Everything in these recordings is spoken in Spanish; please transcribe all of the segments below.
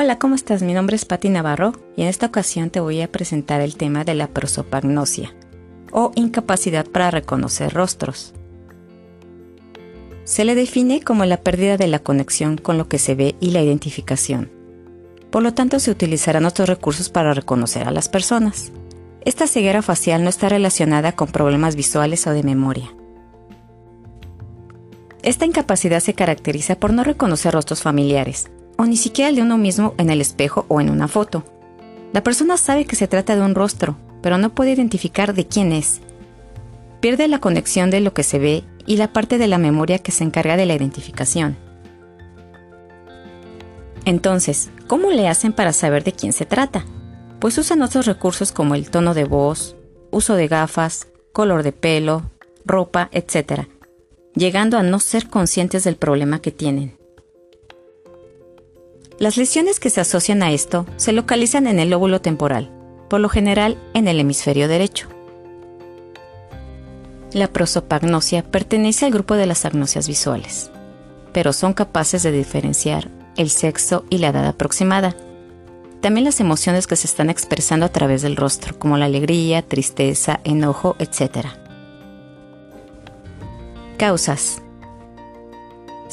Hola, ¿cómo estás? Mi nombre es Patti Navarro y en esta ocasión te voy a presentar el tema de la prosopagnosia o incapacidad para reconocer rostros. Se le define como la pérdida de la conexión con lo que se ve y la identificación. Por lo tanto, se utilizarán otros recursos para reconocer a las personas. Esta ceguera facial no está relacionada con problemas visuales o de memoria. Esta incapacidad se caracteriza por no reconocer rostros familiares, o ni siquiera el de uno mismo en el espejo o en una foto. La persona sabe que se trata de un rostro, pero no puede identificar de quién es. Pierde la conexión de lo que se ve y la parte de la memoria que se encarga de la identificación. Entonces, ¿cómo le hacen para saber de quién se trata? Pues usan otros recursos como el tono de voz, uso de gafas, color de pelo, ropa, etc., llegando a no ser conscientes del problema que tienen. Las lesiones que se asocian a esto se localizan en el lóbulo temporal, por lo general en el hemisferio derecho. La prosopagnosia pertenece al grupo de las agnosias visuales, pero son capaces de diferenciar el sexo y la edad aproximada. También las emociones que se están expresando a través del rostro, como la alegría, tristeza, enojo, etc. Causas.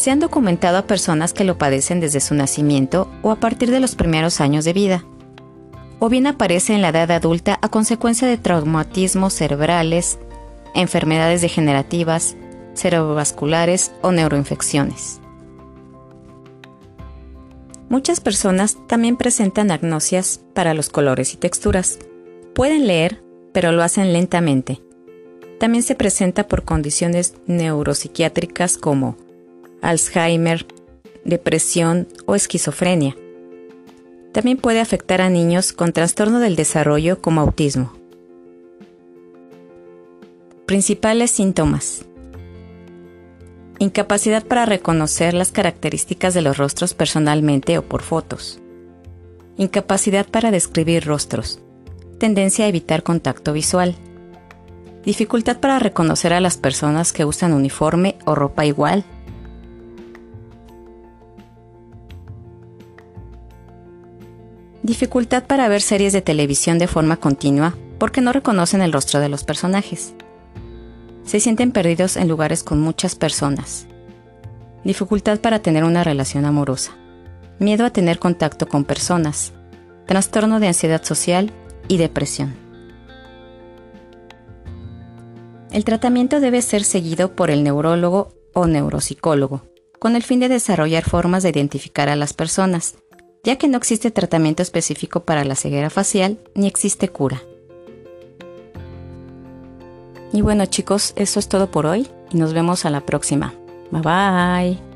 Se han documentado a personas que lo padecen desde su nacimiento o a partir de los primeros años de vida, o bien aparece en la edad adulta a consecuencia de traumatismos cerebrales, enfermedades degenerativas, cerebrovasculares o neuroinfecciones. Muchas personas también presentan agnosias para los colores y texturas. Pueden leer, pero lo hacen lentamente. También se presenta por condiciones neuropsiquiátricas como Alzheimer, depresión o esquizofrenia. También puede afectar a niños con trastorno del desarrollo como autismo. Principales síntomas. Incapacidad para reconocer las características de los rostros personalmente o por fotos. Incapacidad para describir rostros. Tendencia a evitar contacto visual. Dificultad para reconocer a las personas que usan uniforme o ropa igual Dificultad para ver series de televisión de forma continua porque no reconocen el rostro de los personajes. Se sienten perdidos en lugares con muchas personas. Dificultad para tener una relación amorosa. Miedo a tener contacto con personas. Trastorno de ansiedad social y depresión. El tratamiento debe ser seguido por el neurólogo o neuropsicólogo, con el fin de desarrollar formas de identificar a las personas ya que no existe tratamiento específico para la ceguera facial ni existe cura. Y bueno chicos, eso es todo por hoy y nos vemos a la próxima. Bye bye.